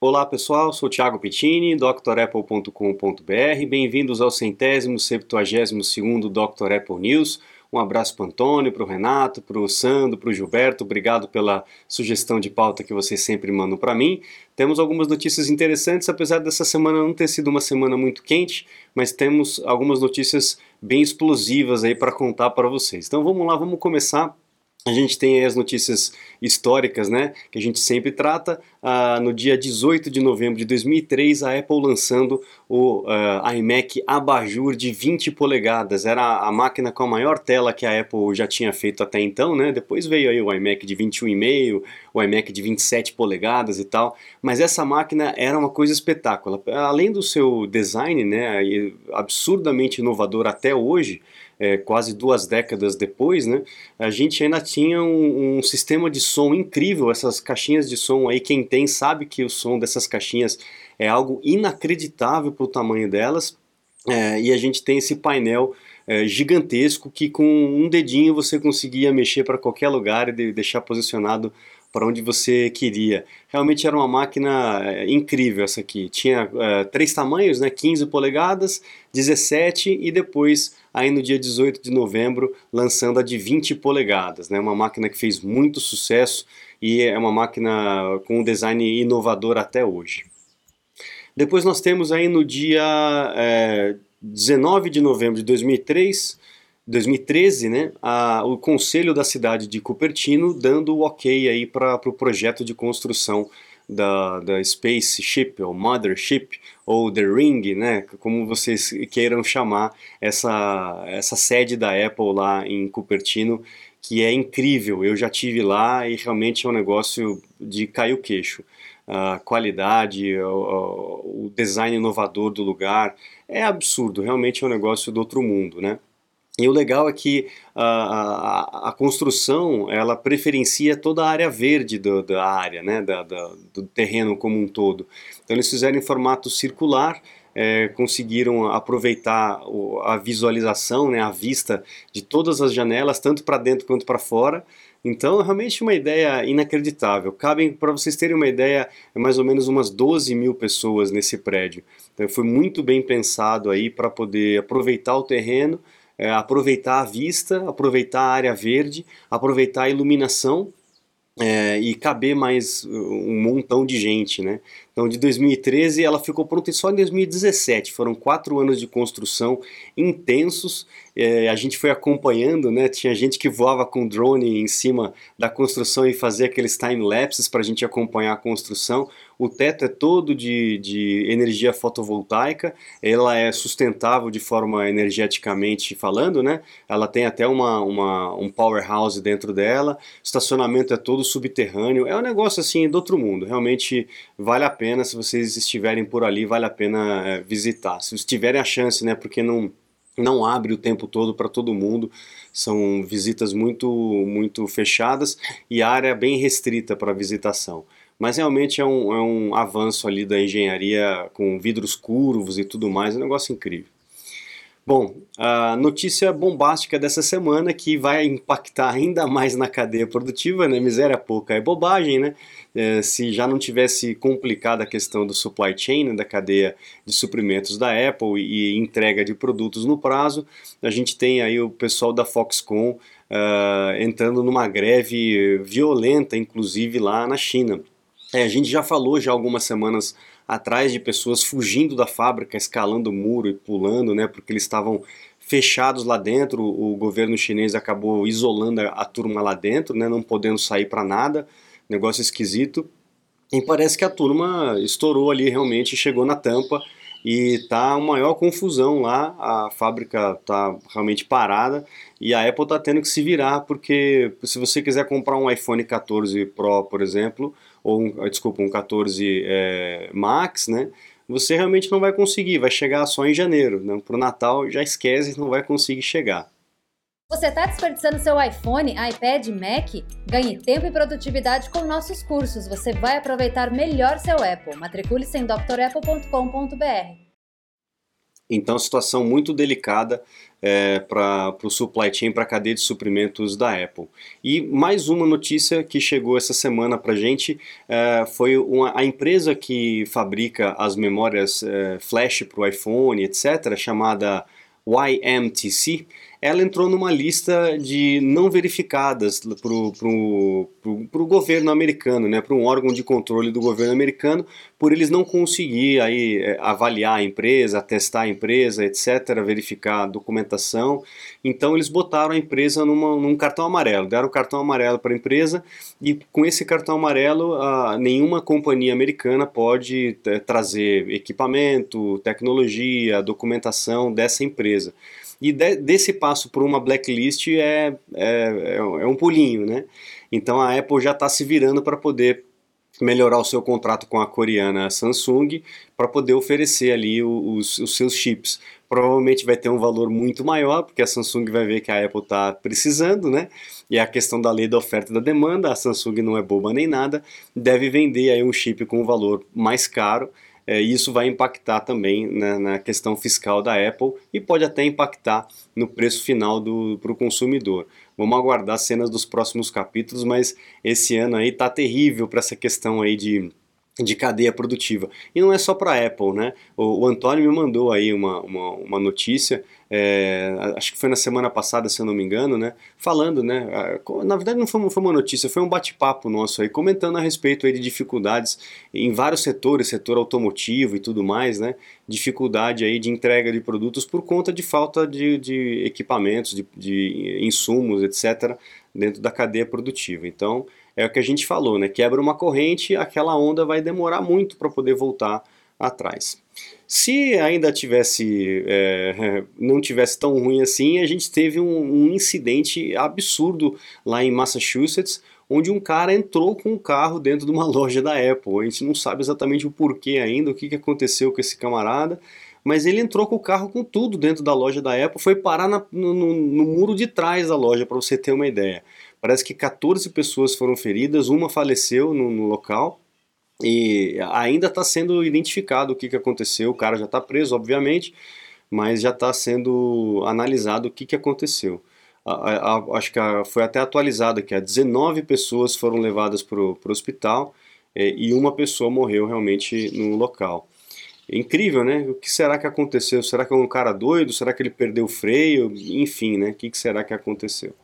Olá pessoal, sou Thiago Pittini, drapple.com.br. Bem-vindos ao centésimo, septuagésimo segundo Dr. Apple News. Um abraço para o Antônio, para o Renato, para o Sandro, para o Gilberto. Obrigado pela sugestão de pauta que vocês sempre mandam para mim. Temos algumas notícias interessantes, apesar dessa semana não ter sido uma semana muito quente, mas temos algumas notícias bem explosivas aí para contar para vocês. Então vamos lá, vamos começar a gente tem as notícias históricas, né, que a gente sempre trata. Ah, no dia 18 de novembro de 2003, a Apple lançando o uh, iMac Abajur de 20 polegadas. Era a máquina com a maior tela que a Apple já tinha feito até então, né? Depois veio aí o iMac de 21,5, o iMac de 27 polegadas e tal. Mas essa máquina era uma coisa espetacular. Além do seu design, né, absurdamente inovador até hoje, é, quase duas décadas depois, né, a gente ainda tinha um, um, sistema de som incrível, essas caixinhas de som aí, quem tem sabe que o som dessas caixinhas é algo inacreditável para o tamanho delas, é, e a gente tem esse painel é, gigantesco que com um dedinho você conseguia mexer para qualquer lugar e deixar posicionado para onde você queria. Realmente era uma máquina é, incrível essa aqui. Tinha é, três tamanhos, né? 15 polegadas, 17 e depois, aí no dia 18 de novembro, lançando a de 20 polegadas. Né? Uma máquina que fez muito sucesso e é uma máquina com um design inovador até hoje. Depois nós temos aí no dia é, 19 de novembro de 2003 2013, né, a, o Conselho da cidade de Cupertino dando o ok aí para o pro projeto de construção da, da Spaceship, ou Mothership, ou The Ring, né, como vocês queiram chamar essa, essa sede da Apple lá em Cupertino, que é incrível. Eu já tive lá e realmente é um negócio de cair o queixo. A qualidade, o, o design inovador do lugar, é absurdo, realmente é um negócio do outro mundo, né? E o legal é que a, a, a, construção ela preferencia toda a área verde do, da área, né, da, da, do terreno como um todo. Então eles fizeram em formato circular, é, conseguiram aproveitar a visualização, né, a vista de todas as janelas, tanto para dentro quanto para fora. Então, realmente uma ideia inacreditável. Cabem, para vocês terem uma ideia, é mais ou menos umas 12 mil pessoas nesse prédio. Então, foi muito bem pensado aí para poder aproveitar o terreno, é, aproveitar a vista, aproveitar a área verde, aproveitar a iluminação é, e caber mais um montão de gente, né? Então, de 2013 ela ficou pronta só em 2017. Foram quatro anos de construção intensos. É, a gente foi acompanhando, né? Tinha gente que voava com drone em cima da construção e fazia aqueles time lapses para a gente acompanhar a construção. O teto é todo de, de energia fotovoltaica. Ela é sustentável de forma energeticamente falando, né? Ela tem até uma, uma um powerhouse dentro dela. O estacionamento é todo subterrâneo. É um negócio assim do outro mundo. Realmente vale a pena pena, se vocês estiverem por ali, vale a pena é, visitar. Se tiverem a chance, né, porque não, não abre o tempo todo para todo mundo, são visitas muito, muito fechadas e área bem restrita para visitação. Mas realmente é um, é um avanço ali da engenharia com vidros curvos e tudo mais, é um negócio incrível. Bom, a notícia bombástica dessa semana que vai impactar ainda mais na cadeia produtiva, né? Miséria pouca é bobagem, né? É, se já não tivesse complicada a questão do supply chain, né, da cadeia de suprimentos da Apple e entrega de produtos no prazo, a gente tem aí o pessoal da Foxconn uh, entrando numa greve violenta, inclusive lá na China. É, a gente já falou já algumas semanas atrás de pessoas fugindo da fábrica, escalando o muro e pulando, né, porque eles estavam fechados lá dentro. O governo chinês acabou isolando a, turma lá dentro, né, não podendo sair para nada, negócio esquisito. E parece que a turma estourou ali realmente, chegou na tampa e tá uma maior confusão lá. A fábrica tá realmente parada e a Apple tá tendo que se virar porque se você quiser comprar um iPhone 14 Pro, por exemplo, ou um, ah, desculpa, um 14 é, Max, né? Você realmente não vai conseguir, vai chegar só em janeiro. Né? Para o Natal já esquece, não vai conseguir chegar. Você está desperdiçando seu iPhone, iPad, Mac? Ganhe tempo e produtividade com nossos cursos. Você vai aproveitar melhor seu Apple. Matricule-se em drapple.com.br. Então, situação muito delicada é, para o supply chain, para a cadeia de suprimentos da Apple. E mais uma notícia que chegou essa semana para a gente é, foi uma, a empresa que fabrica as memórias é, flash para o iPhone, etc., chamada YMTC, ela entrou numa lista de não verificadas para o governo americano, né, para um órgão de controle do governo americano, por eles não conseguir aí, é, avaliar a empresa, testar a empresa, etc., verificar a documentação. Então eles botaram a empresa numa, num cartão amarelo, deram o cartão amarelo para a empresa e com esse cartão amarelo a, nenhuma companhia americana pode é, trazer equipamento, tecnologia, documentação dessa empresa. E de, desse passo por uma blacklist é, é, é um pulinho, né? Então a Apple já está se virando para poder melhorar o seu contrato com a coreana Samsung para poder oferecer ali os, os, seus chips. Provavelmente vai ter um valor muito maior, porque a Samsung vai ver que a Apple está precisando, né? E a questão da lei da oferta e da demanda, a Samsung não é boba nem nada, deve vender aí um chip com um valor mais caro é, isso vai impactar também na, na, questão fiscal da Apple e pode até impactar no preço final para o consumidor. Vamos aguardar cenas dos próximos capítulos, mas esse ano aí tá terrível para essa questão aí de de cadeia produtiva. E não é só para a Apple, né? O, o, Antônio me mandou aí uma, uma, uma notícia, é, acho que foi na semana passada, se eu não me engano, né? Falando, né? Na verdade não foi, foi uma notícia, foi um bate-papo nosso aí, comentando a respeito aí de dificuldades em vários setores, setor automotivo e tudo mais, né? Dificuldade aí de entrega de produtos por conta de falta de, de equipamentos, de, de insumos, etc., dentro da cadeia produtiva. Então, é o que a gente falou, né? Quebra uma corrente, aquela onda vai demorar muito para poder voltar atrás. Se ainda tivesse, é, não tivesse tão ruim assim, a gente teve um, um, incidente absurdo lá em Massachusetts, onde um cara entrou com um carro dentro de uma loja da Apple. A gente não sabe exatamente o porquê ainda, o que, que aconteceu com esse camarada, mas ele entrou com o carro com tudo dentro da loja da Apple, foi parar na, no, no, no muro de trás da loja, para você ter uma ideia. Parece que 14 pessoas foram feridas, uma faleceu no, no local e ainda está sendo identificado o que, que aconteceu. O cara já está preso, obviamente, mas já está sendo analisado o que, que aconteceu. A, a, a, acho que foi até atualizado aqui: 19 pessoas foram levadas para o hospital é, e uma pessoa morreu realmente no local. incrível, né? O que será que aconteceu? Será que é um cara doido? Será que ele perdeu o freio? Enfim, né? O que, que será que aconteceu?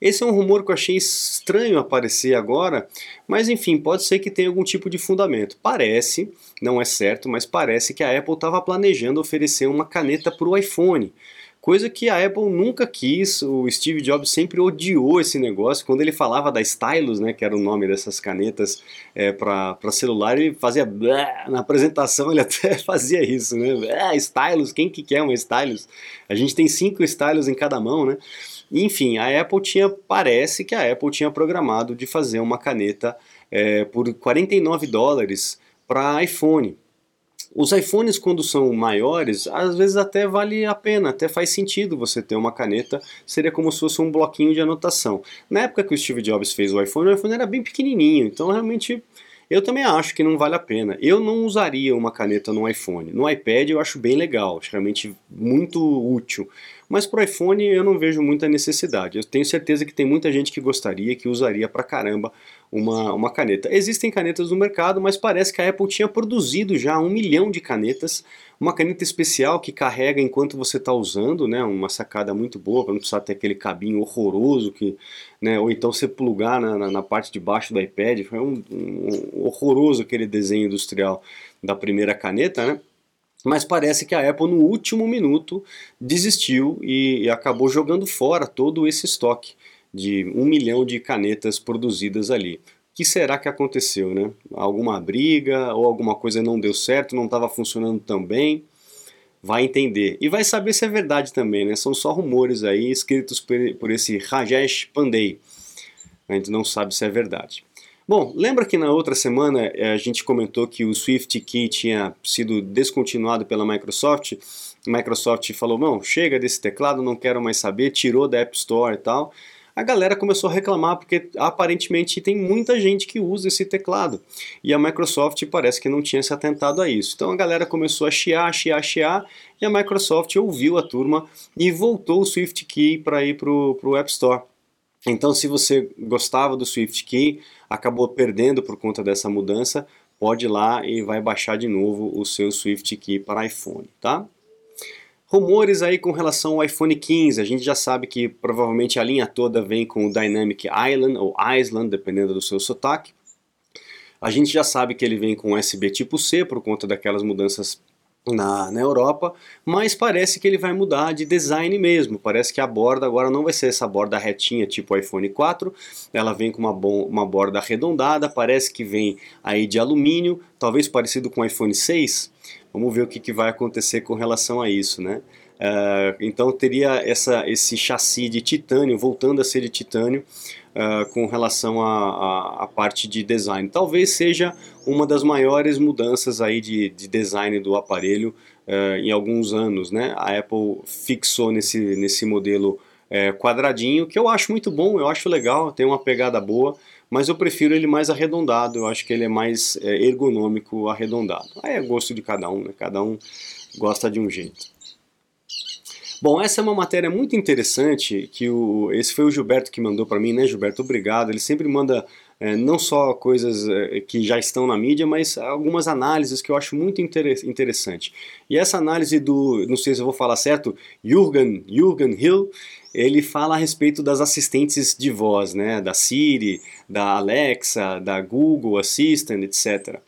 Esse é um rumor que eu achei estranho aparecer agora, mas enfim, pode ser que tenha algum tipo de fundamento. Parece, não é certo, mas parece que a Apple estava planejando oferecer uma caneta para o iPhone. Coisa que a Apple nunca quis, o Steve Jobs sempre odiou esse negócio. Quando ele falava da Stylus, né, que era o nome dessas canetas é, para celular, ele fazia na apresentação, ele até fazia isso, né? Stylus, quem que quer uma Stylus? A gente tem cinco Stylus em cada mão, né? Enfim, a Apple tinha, parece que a Apple tinha programado de fazer uma caneta é, por 49 dólares para iPhone. Os iPhones, quando são maiores, às vezes até vale a pena, até faz sentido você ter uma caneta, seria como se fosse um bloquinho de anotação. Na época que o Steve Jobs fez o iPhone, o iPhone era bem pequenininho, então realmente eu também acho que não vale a pena. Eu não usaria uma caneta no iPhone. No iPad eu acho bem legal, realmente muito útil. Mas para o iPhone eu não vejo muita necessidade. Eu tenho certeza que tem muita gente que gostaria, que usaria pra caramba uma, uma caneta. Existem canetas no mercado, mas parece que a Apple tinha produzido já um milhão de canetas. Uma caneta especial que carrega enquanto você está usando, né? Uma sacada muito boa para não precisar ter aquele cabinho horroroso que, né? Ou então você plugar na, na, na parte de baixo do iPad. Foi um, um horroroso aquele desenho industrial da primeira caneta, né? Mas parece que a Apple no último minuto desistiu e, e acabou jogando fora todo esse estoque de um milhão de canetas produzidas ali. O que será que aconteceu, né? Alguma briga ou alguma coisa não deu certo, não estava funcionando tão bem? Vai entender. E vai saber se é verdade também, né? São só rumores aí escritos por, esse Rajesh Pandey. A gente não sabe se é verdade. Bom, lembra que na outra semana eh, a gente comentou que o Swift Key tinha sido descontinuado pela Microsoft? A Microsoft falou: não, chega desse teclado, não quero mais saber, tirou da App Store e tal. A galera começou a reclamar porque aparentemente tem muita gente que usa esse teclado e a Microsoft parece que não tinha se atentado a isso. Então a galera começou a chiar, chiar, chiar e a Microsoft ouviu a turma e voltou o Swift Key para ir para o App Store. Então, se você gostava do Swift Key, acabou perdendo por conta dessa mudança, pode ir lá e vai baixar de novo o seu Swift Key para iPhone, tá? Rumores aí com relação ao iPhone 15, a gente já sabe que provavelmente a linha toda vem com o Dynamic Island ou Island, dependendo do seu sotaque. A gente já sabe que ele vem com USB tipo C por conta daquelas mudanças na, na Europa, mas parece que ele vai mudar de design mesmo. Parece que a borda agora não vai ser essa borda retinha tipo iPhone 4, ela vem com uma, uma borda arredondada, parece que vem aí de alumínio, talvez parecido com o iPhone 6. Vamos ver o que, que vai acontecer com relação a isso, né? Uh, então teria essa, esse chassi de titânio, voltando a ser de titânio, uh, com relação à parte de design. Talvez seja uma das maiores mudanças aí de, de design do aparelho uh, em alguns anos. Né? A Apple fixou nesse, nesse modelo quadradinho, que eu acho muito bom, eu acho legal, tem uma pegada boa, mas eu prefiro ele mais arredondado, eu acho que ele é mais ergonômico arredondado. Aí é gosto de cada um, né? cada um gosta de um jeito. Bom, essa é uma matéria muito interessante que o, esse foi o Gilberto que mandou para mim, né, Gilberto? Obrigado. Ele sempre manda é, não só coisas é, que já estão na mídia, mas algumas análises que eu acho muito interessante. E essa análise do, não sei se eu vou falar certo, Jürgen, Jürgen Hill, ele fala a respeito das assistentes de voz, né, da Siri, da Alexa, da Google Assistant, etc.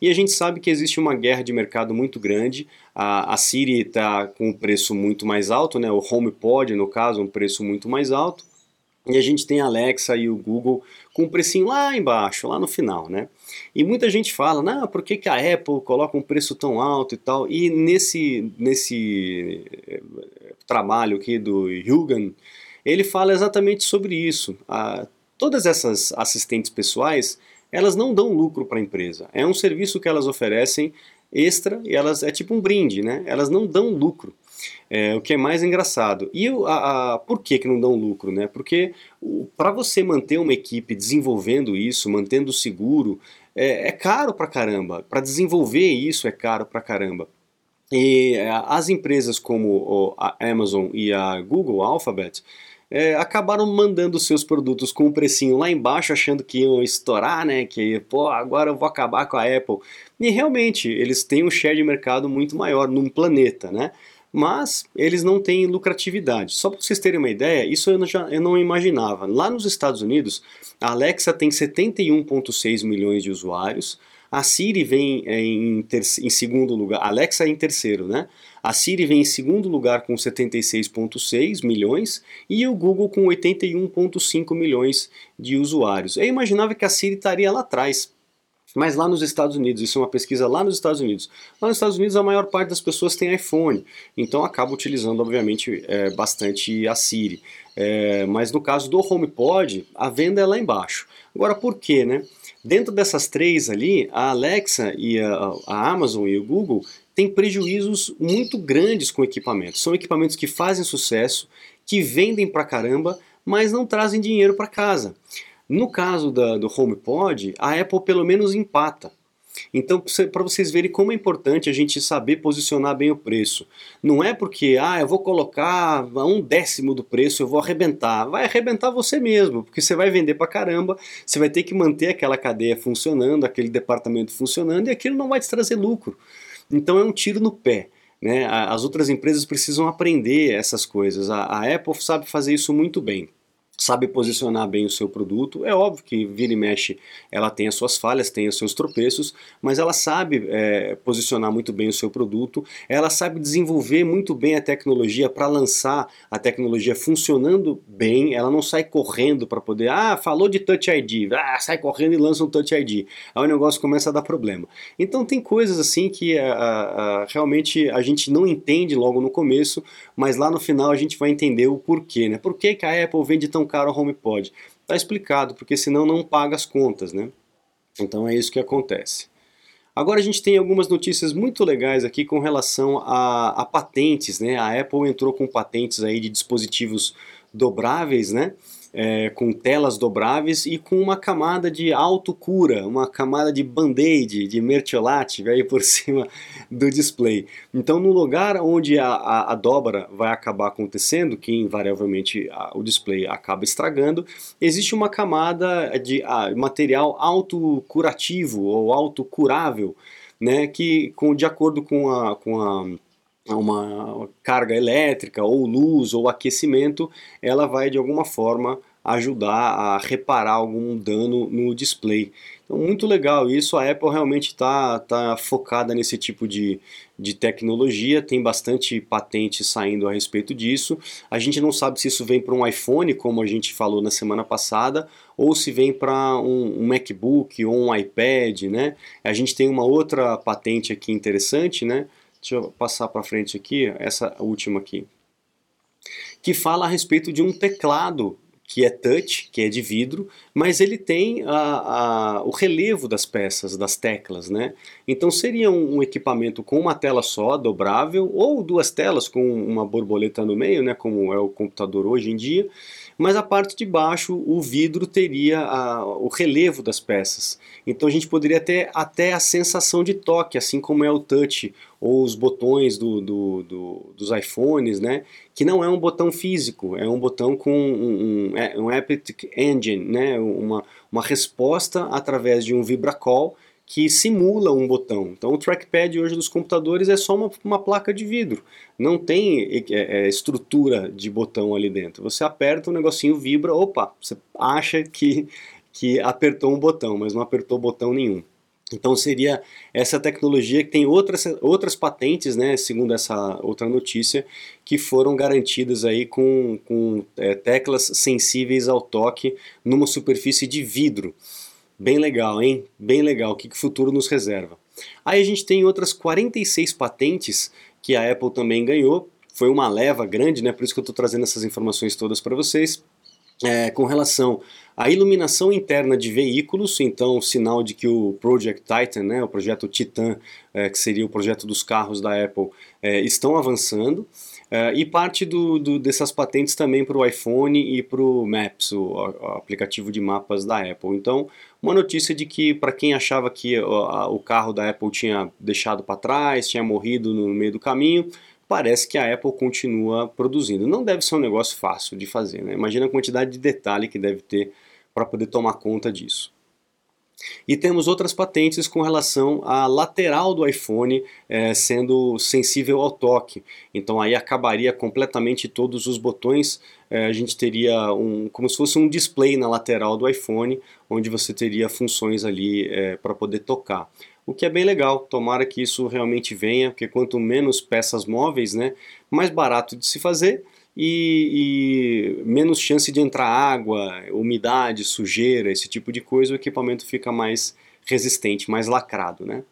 E a gente sabe que existe uma guerra de mercado muito grande. A, a Siri está com um preço muito mais alto, né? o HomePod, no caso, um preço muito mais alto. E a gente tem a Alexa e o Google com um precinho lá embaixo, lá no final, né? E muita gente fala, não, por que, que a Apple coloca um preço tão alto e tal? E nesse, nesse trabalho aqui do Hugan, ele fala exatamente sobre isso. Ah, todas essas assistentes pessoais, elas não dão lucro para a empresa. É um serviço que elas oferecem extra e elas é tipo um brinde, né? Elas não dão lucro. É, o que é mais engraçado. E a, a, por que, que não dão lucro? Né? Porque para você manter uma equipe desenvolvendo isso, mantendo seguro, é, é caro pra caramba. Para desenvolver isso é caro pra caramba. E é, as empresas como a Amazon e a Google Alphabet é, acabaram mandando seus produtos com um precinho lá embaixo, achando que iam estourar, né? Que, pô, agora eu vou acabar com a Apple. E realmente, eles têm um share de mercado muito maior num planeta, né? Mas eles não têm lucratividade. Só para vocês terem uma ideia, isso eu, já, eu não imaginava. Lá nos Estados Unidos, a Alexa tem 71,6 milhões de usuários, a Siri vem é, em, em segundo lugar, Alexa é em terceiro, né? A Siri vem em segundo lugar com 76,6 milhões e o Google com 81,5 milhões de usuários. Eu imaginava que a Siri estaria lá atrás, mas lá nos Estados Unidos, isso é uma pesquisa lá nos Estados Unidos. Lá nos Estados Unidos a maior parte das pessoas tem iPhone, então acaba utilizando obviamente é, bastante a Siri. É, mas no caso do HomePod, a venda é lá embaixo. Agora por quê, né? Dentro dessas três ali, a Alexa e a, a Amazon e o Google têm prejuízos muito grandes com equipamentos. São equipamentos que fazem sucesso, que vendem pra caramba, mas não trazem dinheiro para casa. No caso da, do HomePod, a Apple pelo menos empata. Então, para vocês verem como é importante a gente saber posicionar bem o preço. Não é porque, ah, eu vou colocar um décimo do preço, eu vou arrebentar. Vai arrebentar você mesmo, porque você vai vender para caramba, você vai ter que manter aquela cadeia funcionando, aquele departamento funcionando, e aquilo não vai te trazer lucro. Então é um tiro no pé. Né? As outras empresas precisam aprender essas coisas. A, a Apple sabe fazer isso muito bem sabe posicionar bem o seu produto. É óbvio que vira e mexe, ela tem as suas falhas, tem os seus tropeços, mas ela sabe é, posicionar muito bem o seu produto, ela sabe desenvolver muito bem a tecnologia para lançar a tecnologia funcionando bem, ela não sai correndo para poder, ah, falou de Touch ID, ah, sai correndo e lança um Touch ID. Aí o negócio começa a dar problema. Então tem coisas assim que a, a, a, realmente a gente não entende logo no começo, mas lá no final a gente vai entender o porquê, né? Por que, que a Apple vende tão caro o HomePod. Está explicado, porque senão não paga as contas, né? Então é isso que acontece. Agora a gente tem algumas notícias muito legais aqui com relação a, a, patentes, né? A Apple entrou com patentes aí de dispositivos dobráveis, né? É, com telas dobráveis e com uma camada de autocura, uma camada de band-aid, de mertiolate aí por cima do display. Então, no lugar onde a, a, a dobra vai acabar acontecendo, que invariavelmente a, o display acaba estragando, existe uma camada de material autocurativo ou autocurável, né, que com, de acordo com a, com a uma carga elétrica ou luz ou aquecimento, ela vai de alguma forma ajudar a reparar algum dano no display. Então, muito legal isso. A Apple realmente está tá focada nesse tipo de, de tecnologia, tem bastante patente saindo a respeito disso. A gente não sabe se isso vem para um iPhone, como a gente falou na semana passada, ou se vem para um, um, MacBook ou um iPad, né? A gente tem uma outra patente aqui interessante, né? Deixa eu passar para frente aqui, essa última aqui, que fala a respeito de um teclado que é touch, que é de vidro, mas ele tem a, a, o relevo das peças, das teclas, né? Então seria um, um, equipamento com uma tela só, dobrável, ou duas telas com uma borboleta no meio, né? Como é o computador hoje em dia, mas a parte de baixo o vidro teria a, o relevo das peças. Então a gente poderia ter até a sensação de toque, assim como é o touch ou os botões do, do, do, dos iPhones, né? Que não é um botão físico, é um botão com um, um, é um Haptic Engine, né? Uma, uma resposta através de um vibracall que simula um botão. Então o trackpad hoje dos computadores é só uma, uma placa de vidro, não tem é, é, estrutura de botão ali dentro. Você aperta, o negocinho vibra, opa, você acha que, que apertou um botão, mas não apertou botão nenhum. Então seria essa tecnologia que tem outras, outras patentes, né, segundo essa outra notícia, que foram garantidas aí com, com é, teclas sensíveis ao toque numa superfície de vidro. Bem legal, hein? Bem legal. O que, que o futuro nos reserva? Aí a gente tem outras 46 patentes que a Apple também ganhou. Foi uma leva grande, né? Por isso que eu estou trazendo essas informações todas para vocês. É, com relação à iluminação interna de veículos, então sinal de que o Project Titan, né, o projeto Titan, é, que seria o projeto dos carros da Apple, é, estão avançando. Uh, e parte do, do, dessas patentes também para o iPhone e para o Maps, o, o, aplicativo de mapas da Apple. Então, uma notícia de que para quem achava que o, o carro da Apple tinha deixado para trás, tinha morrido no meio do caminho, parece que a Apple continua produzindo. Não deve ser um negócio fácil de fazer, né? Imagina a quantidade de detalhe que deve ter para poder tomar conta disso. E temos outras patentes com relação à lateral do iPhone é, sendo sensível ao toque. Então aí acabaria completamente todos os botões. É, a gente teria um, como se fosse um display na lateral do iPhone, onde você teria funções ali é, para poder tocar. O que é bem legal, tomara que isso realmente venha, porque quanto menos peças móveis, né, mais barato de se fazer e, e, menos chance de entrar água, umidade, sujeira, esse tipo de coisa, o equipamento fica mais resistente, mais lacrado, né?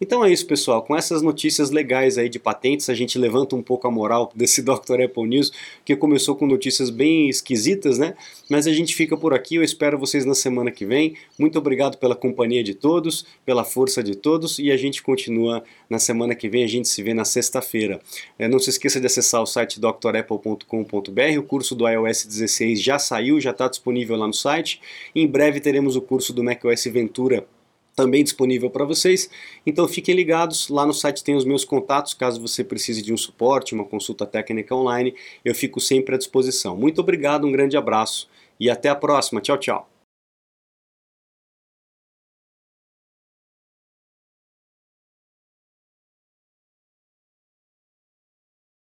Então é isso, pessoal. Com essas notícias legais aí de patentes, a gente levanta um pouco a moral desse Dr. Apple News, que começou com notícias bem esquisitas, né? Mas a gente fica por aqui. Eu espero vocês na semana que vem. Muito obrigado pela companhia de todos, pela força de todos e a gente continua na semana que vem. A gente se vê na sexta-feira. É, não se esqueça de acessar o site drapple.com.br. O curso do iOS 16 já saiu, já está disponível lá no site. Em breve teremos o curso do macOS Ventura também disponível para vocês. Então fiquem ligados, lá no site tem os meus contatos, caso você precise de um suporte, uma consulta técnica online, eu fico sempre à disposição. Muito obrigado, um grande abraço e até a próxima. Tchau, tchau.